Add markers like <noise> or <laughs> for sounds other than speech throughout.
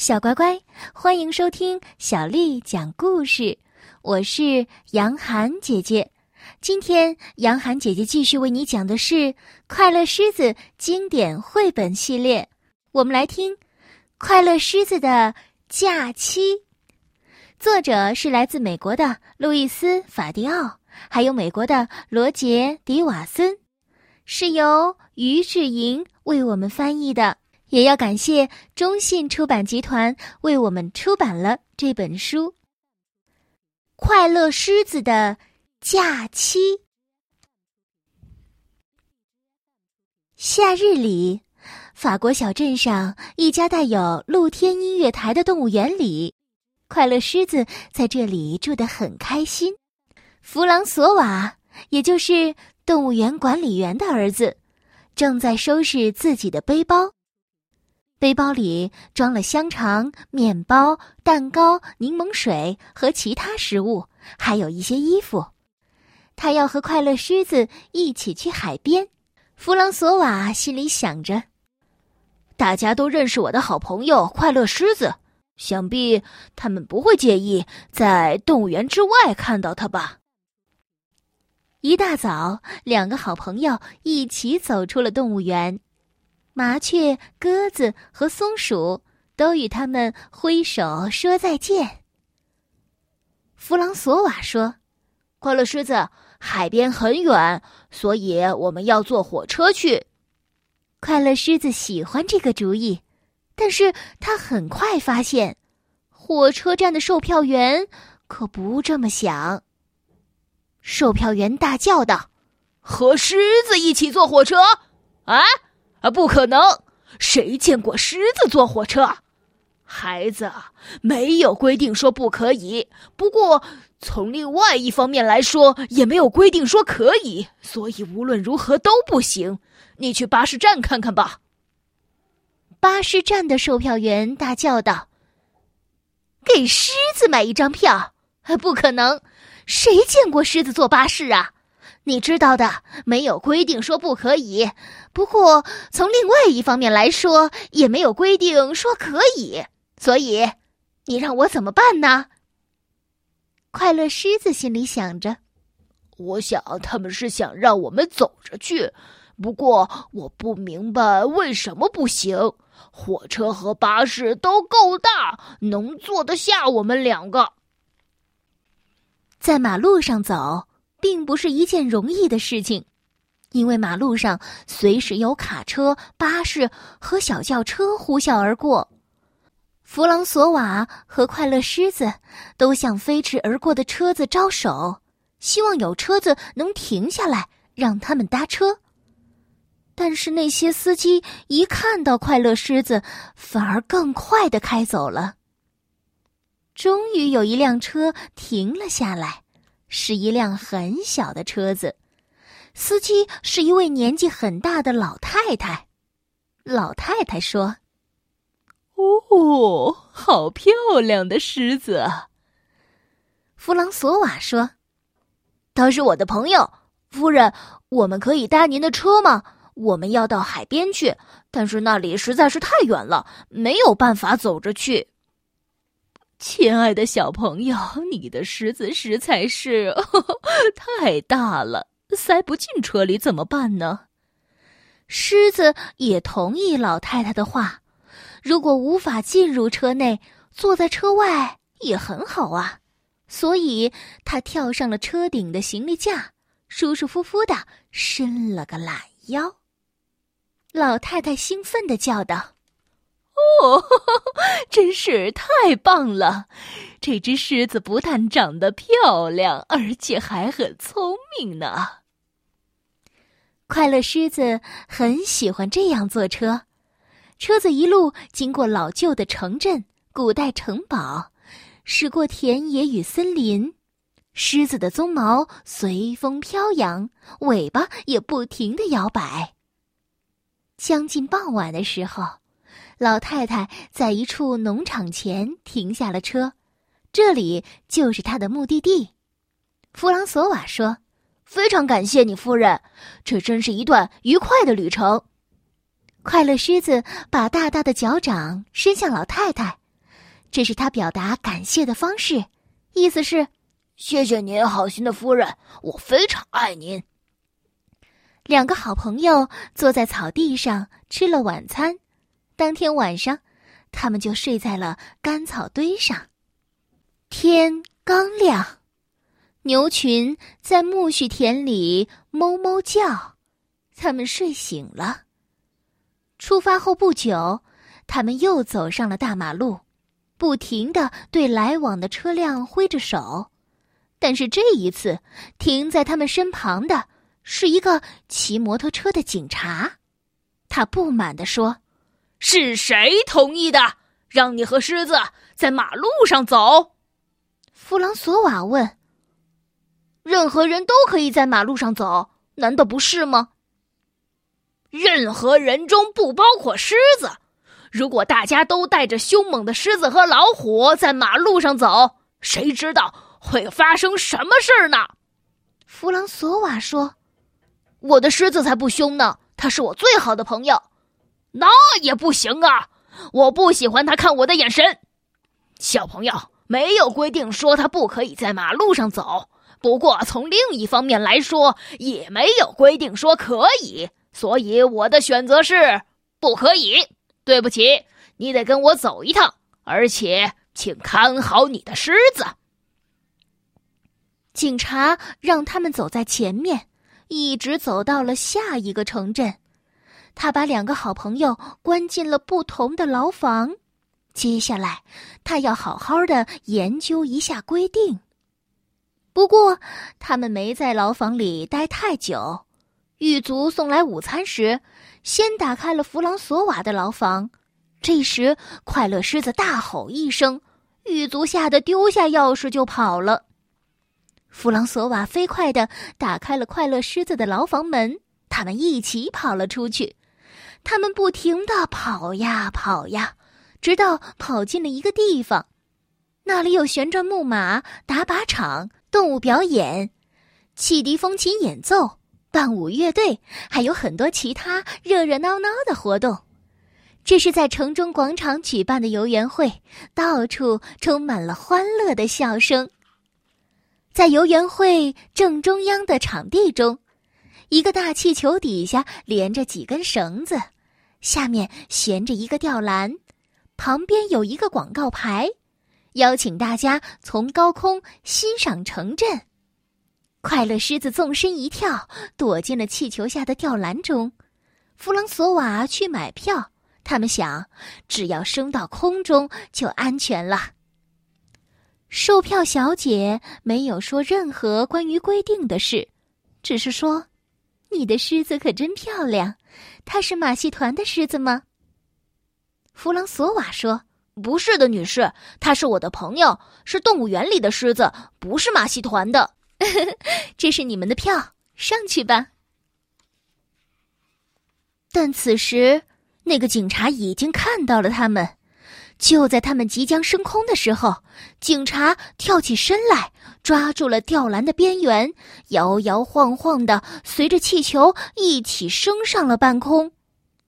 小乖乖，欢迎收听小丽讲故事。我是杨涵姐姐，今天杨涵姐姐继续为你讲的是《快乐狮子》经典绘本系列。我们来听《快乐狮子的假期》，作者是来自美国的路易斯·法迪奥，还有美国的罗杰·迪瓦森，是由于志莹为我们翻译的。也要感谢中信出版集团为我们出版了这本书《快乐狮子的假期》。夏日里，法国小镇上一家带有露天音乐台的动物园里，快乐狮子在这里住得很开心。弗朗索瓦，也就是动物园管理员的儿子，正在收拾自己的背包。背包里装了香肠、面包、蛋糕、柠檬水和其他食物，还有一些衣服。他要和快乐狮子一起去海边。弗朗索瓦心里想着：“大家都认识我的好朋友快乐狮子，想必他们不会介意在动物园之外看到他吧。”一大早，两个好朋友一起走出了动物园。麻雀、鸽子和松鼠都与他们挥手说再见。弗朗索瓦说：“快乐狮子，海边很远，所以我们要坐火车去。”快乐狮子喜欢这个主意，但是他很快发现，火车站的售票员可不这么想。售票员大叫道：“和狮子一起坐火车？啊！”啊，不可能！谁见过狮子坐火车？孩子，没有规定说不可以。不过，从另外一方面来说，也没有规定说可以。所以，无论如何都不行。你去巴士站看看吧。巴士站的售票员大叫道：“给狮子买一张票？不可能！谁见过狮子坐巴士啊？”你知道的，没有规定说不可以。不过从另外一方面来说，也没有规定说可以。所以，你让我怎么办呢？快乐狮子心里想着：“我想他们是想让我们走着去。不过我不明白为什么不行。火车和巴士都够大，能坐得下我们两个。在马路上走。”并不是一件容易的事情，因为马路上随时有卡车、巴士和小轿车呼啸而过。弗朗索瓦和快乐狮子都向飞驰而过的车子招手，希望有车子能停下来让他们搭车。但是那些司机一看到快乐狮子，反而更快的开走了。终于有一辆车停了下来。是一辆很小的车子，司机是一位年纪很大的老太太。老太太说：“哦，好漂亮的狮子。”弗朗索瓦说：“他是我的朋友，夫人，我们可以搭您的车吗？我们要到海边去，但是那里实在是太远了，没有办法走着去。”亲爱的小朋友，你的狮子实在是 <laughs> 太大了，塞不进车里怎么办呢？狮子也同意老太太的话，如果无法进入车内，坐在车外也很好啊。所以他跳上了车顶的行李架，舒舒服服的伸了个懒腰。老太太兴奋的叫道。哦，<laughs> 真是太棒了！这只狮子不但长得漂亮，而且还很聪明呢。快乐狮子很喜欢这样坐车，车子一路经过老旧的城镇、古代城堡，驶过田野与森林，狮子的鬃毛随风飘扬，尾巴也不停的摇摆。将近傍晚的时候。老太太在一处农场前停下了车，这里就是她的目的地。弗朗索瓦说：“非常感谢你，夫人，这真是一段愉快的旅程。”快乐狮子把大大的脚掌伸向老太太，这是他表达感谢的方式，意思是：“谢谢您，好心的夫人，我非常爱您。”两个好朋友坐在草地上吃了晚餐，当天晚上，他们就睡在了干草堆上。天刚亮，牛群在苜蓿田里哞哞叫，他们睡醒了。出发后不久，他们又走上了大马路，不停的对来往的车辆挥着手，但是这一次，停在他们身旁的。是一个骑摩托车的警察，他不满地说：“是谁同意的，让你和狮子在马路上走？”弗朗索瓦问：“任何人都可以在马路上走，难道不是吗？”“任何人中不包括狮子。如果大家都带着凶猛的狮子和老虎在马路上走，谁知道会发生什么事儿呢？”弗朗索瓦说。我的狮子才不凶呢，他是我最好的朋友。那也不行啊，我不喜欢他看我的眼神。小朋友没有规定说他不可以在马路上走，不过从另一方面来说，也没有规定说可以。所以我的选择是不可以。对不起，你得跟我走一趟，而且请看好你的狮子。警察让他们走在前面。一直走到了下一个城镇，他把两个好朋友关进了不同的牢房。接下来，他要好好的研究一下规定。不过，他们没在牢房里待太久。狱卒送来午餐时，先打开了弗朗索瓦的牢房。这时，快乐狮子大吼一声，狱卒吓得丢下钥匙就跑了。弗朗索瓦飞快的打开了快乐狮子的牢房门，他们一起跑了出去。他们不停的跑呀跑呀，直到跑进了一个地方，那里有旋转木马、打靶场、动物表演、汽笛、风琴演奏、伴舞乐队，还有很多其他热热闹闹的活动。这是在城中广场举办的游园会，到处充满了欢乐的笑声。在游园会正中央的场地中，一个大气球底下连着几根绳子，下面悬着一个吊篮，旁边有一个广告牌，邀请大家从高空欣赏城镇。快乐狮子纵身一跳，躲进了气球下的吊篮中。弗朗索瓦去买票，他们想，只要升到空中就安全了。售票小姐没有说任何关于规定的事，只是说：“你的狮子可真漂亮，它是马戏团的狮子吗？”弗朗索瓦说：“不是的，女士，它是我的朋友，是动物园里的狮子，不是马戏团的。<laughs> ”这是你们的票，上去吧。但此时，那个警察已经看到了他们。就在他们即将升空的时候，警察跳起身来，抓住了吊篮的边缘，摇摇晃晃的随着气球一起升上了半空。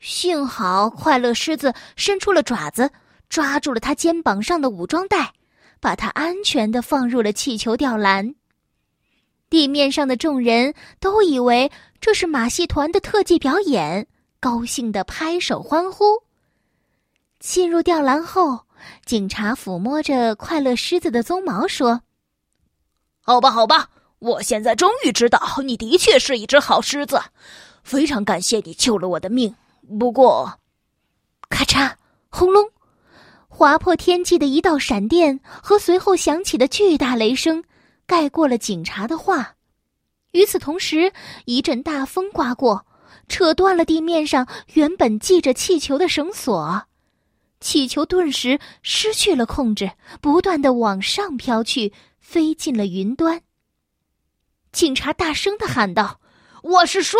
幸好快乐狮子伸出了爪子，抓住了他肩膀上的武装带，把他安全的放入了气球吊篮。地面上的众人都以为这是马戏团的特技表演，高兴的拍手欢呼。进入吊篮后，警察抚摸着快乐狮子的鬃毛说：“好吧，好吧，我现在终于知道你的确是一只好狮子，非常感谢你救了我的命。不过，咔嚓，轰隆，划破天际的一道闪电和随后响起的巨大雷声，盖过了警察的话。与此同时，一阵大风刮过，扯断了地面上原本系着气球的绳索。”气球顿时失去了控制，不断的往上飘去，飞进了云端。警察大声的喊道：“我是说，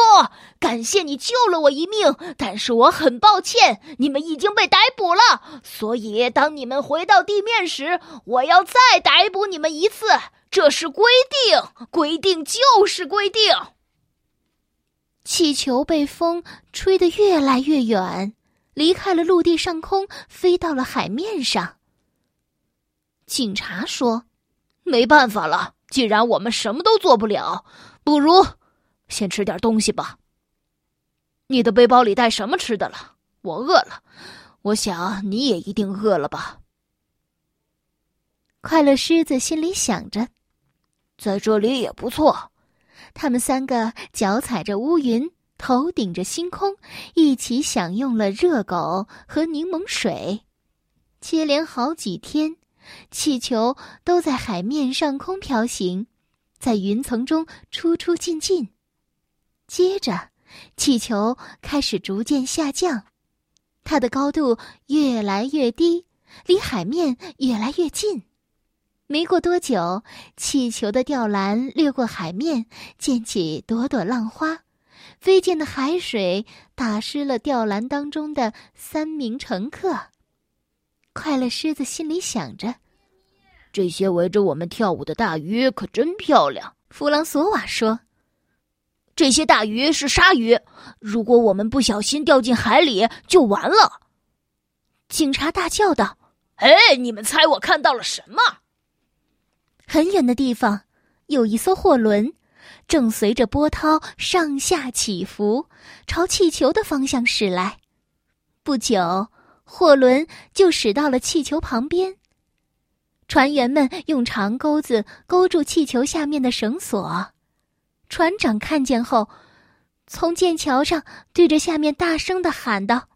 感谢你救了我一命，但是我很抱歉，你们已经被逮捕了。所以，当你们回到地面时，我要再逮捕你们一次。这是规定，规定就是规定。”气球被风吹得越来越远。离开了陆地上空，飞到了海面上。警察说：“没办法了，既然我们什么都做不了，不如先吃点东西吧。你的背包里带什么吃的了？我饿了，我想你也一定饿了吧。”快乐狮子心里想着：“在这里也不错。”他们三个脚踩着乌云，头顶着星空，一起享用了热狗和柠檬水。接连好几天。气球都在海面上空飘行，在云层中出出进进。接着，气球开始逐渐下降，它的高度越来越低，离海面越来越近。没过多久，气球的吊篮掠过海面，溅起朵朵浪花，飞溅的海水打湿了吊篮当中的三名乘客。快乐狮子心里想着：“这些围着我们跳舞的大鱼可真漂亮。”弗朗索瓦说：“这些大鱼是鲨鱼，如果我们不小心掉进海里，就完了。”警察大叫道：“哎，你们猜我看到了什么？”很远的地方，有一艘货轮，正随着波涛上下起伏，朝气球的方向驶来。不久。货轮就驶到了气球旁边。船员们用长钩子勾住气球下面的绳索。船长看见后，从剑桥上对着下面大声的喊道：“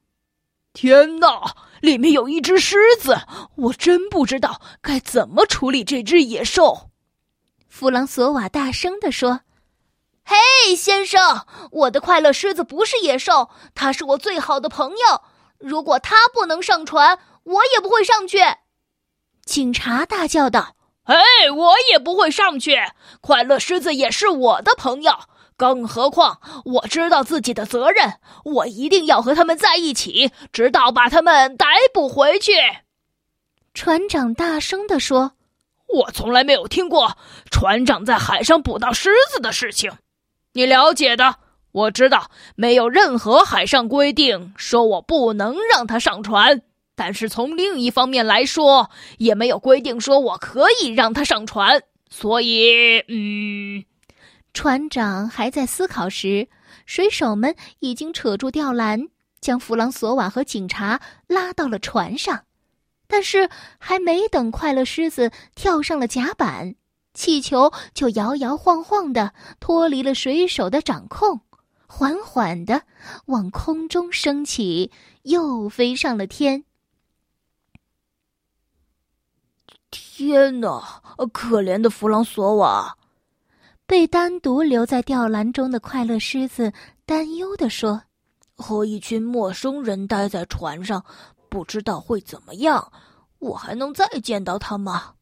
天哪！里面有一只狮子！我真不知道该怎么处理这只野兽。”弗朗索瓦大声的说：“嘿，先生，我的快乐狮子不是野兽，它是我最好的朋友。”如果他不能上船，我也不会上去。”警察大叫道。“哎，我也不会上去。快乐狮子也是我的朋友，更何况我知道自己的责任，我一定要和他们在一起，直到把他们逮捕回去。”船长大声地说：“我从来没有听过船长在海上捕到狮子的事情，你了解的。”我知道没有任何海上规定说我不能让他上船，但是从另一方面来说，也没有规定说我可以让他上船。所以，嗯，船长还在思考时，水手们已经扯住吊篮，将弗朗索瓦和警察拉到了船上。但是，还没等快乐狮子跳上了甲板，气球就摇摇晃晃的脱离了水手的掌控。缓缓的往空中升起，又飞上了天。天哪！可怜的弗朗索瓦，被单独留在吊篮中的快乐狮子担忧的说：“和一群陌生人待在船上，不知道会怎么样。我还能再见到他吗？”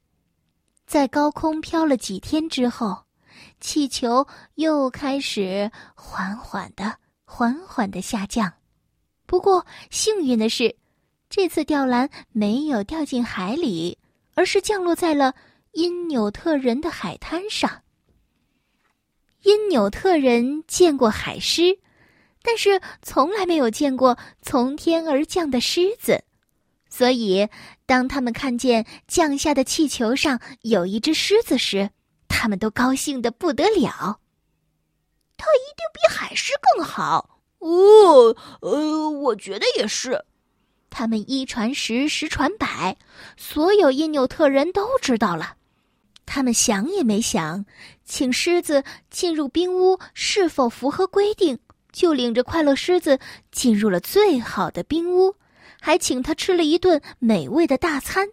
在高空飘了几天之后。气球又开始缓缓的、缓缓的下降，不过幸运的是，这次吊篮没有掉进海里，而是降落在了因纽特人的海滩上。因纽特人见过海狮，但是从来没有见过从天而降的狮子，所以当他们看见降下的气球上有一只狮子时，他们都高兴的不得了。它一定比海狮更好哦。呃，我觉得也是。他们一传十，十传百，所有因纽特人都知道了。他们想也没想，请狮子进入冰屋是否符合规定，就领着快乐狮子进入了最好的冰屋，还请他吃了一顿美味的大餐，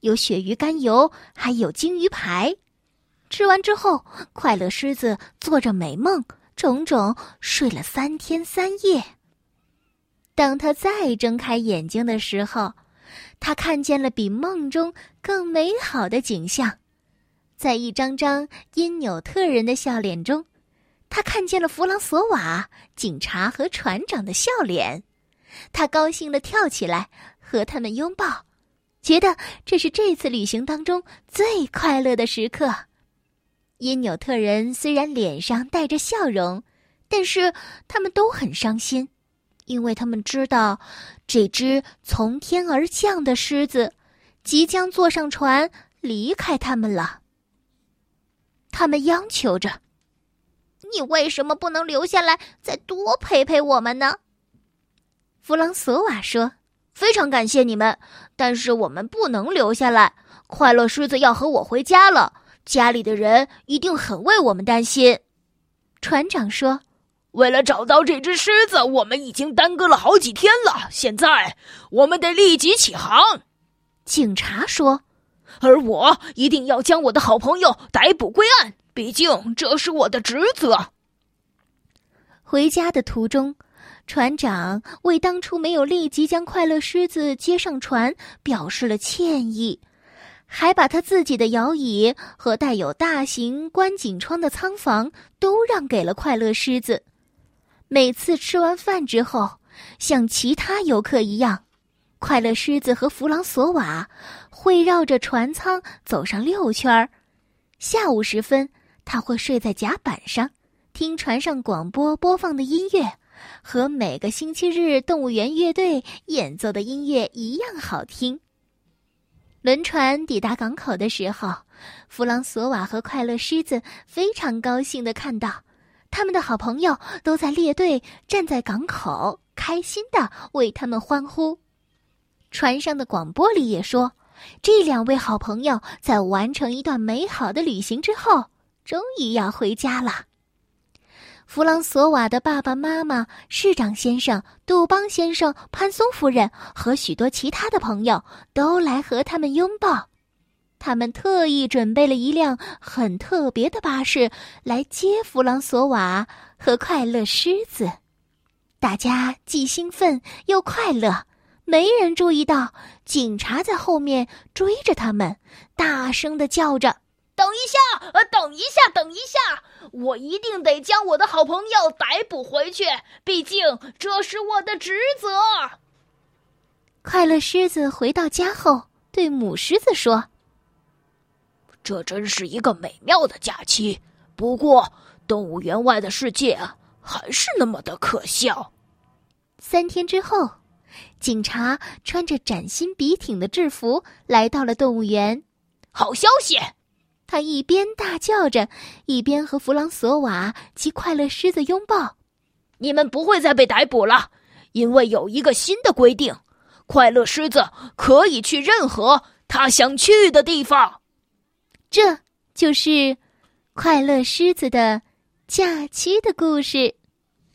有鳕鱼肝油，还有鲸鱼排。吃完之后，快乐狮子做着美梦，整整睡了三天三夜。当他再睁开眼睛的时候，他看见了比梦中更美好的景象。在一张张因纽特人的笑脸中，他看见了弗朗索瓦、警察和船长的笑脸。他高兴的跳起来，和他们拥抱，觉得这是这次旅行当中最快乐的时刻。因纽特人虽然脸上带着笑容，但是他们都很伤心，因为他们知道，这只从天而降的狮子，即将坐上船离开他们了。他们央求着：“你为什么不能留下来，再多陪陪我们呢？”弗朗索瓦说：“非常感谢你们，但是我们不能留下来。快乐狮子要和我回家了，家里的人一定很为我们担心。”船长说：“为了找到这只狮子，我们已经耽搁了好几天了。现在我们得立即起航。”警察说。而我一定要将我的好朋友逮捕归案，毕竟这是我的职责。回家的途中，船长为当初没有立即将快乐狮子接上船表示了歉意，还把他自己的摇椅和带有大型观景窗的舱房都让给了快乐狮子。每次吃完饭之后，像其他游客一样。快乐狮子和弗朗索瓦会绕着船舱走上六圈。下午时分，他会睡在甲板上，听船上广播播放的音乐，和每个星期日动物园乐队演奏的音乐一样好听。轮船抵达港口的时候，弗朗索瓦和快乐狮子非常高兴的看到，他们的好朋友都在列队站在港口，开心的为他们欢呼。船上的广播里也说，这两位好朋友在完成一段美好的旅行之后，终于要回家了。弗朗索瓦的爸爸妈妈、市长先生、杜邦先生、潘松夫人和许多其他的朋友都来和他们拥抱。他们特意准备了一辆很特别的巴士来接弗朗索瓦和快乐狮子。大家既兴奋又快乐。没人注意到，警察在后面追着他们，大声的叫着：“等一下！呃，等一下，等一下！我一定得将我的好朋友逮捕回去，毕竟这是我的职责。”快乐狮子回到家后，对母狮子说：“这真是一个美妙的假期，不过动物园外的世界啊，还是那么的可笑。”三天之后。警察穿着崭新笔挺的制服来到了动物园。好消息！他一边大叫着，一边和弗朗索瓦及快乐狮子拥抱。你们不会再被逮捕了，因为有一个新的规定：快乐狮子可以去任何他想去的地方。这就是快乐狮子的假期的故事。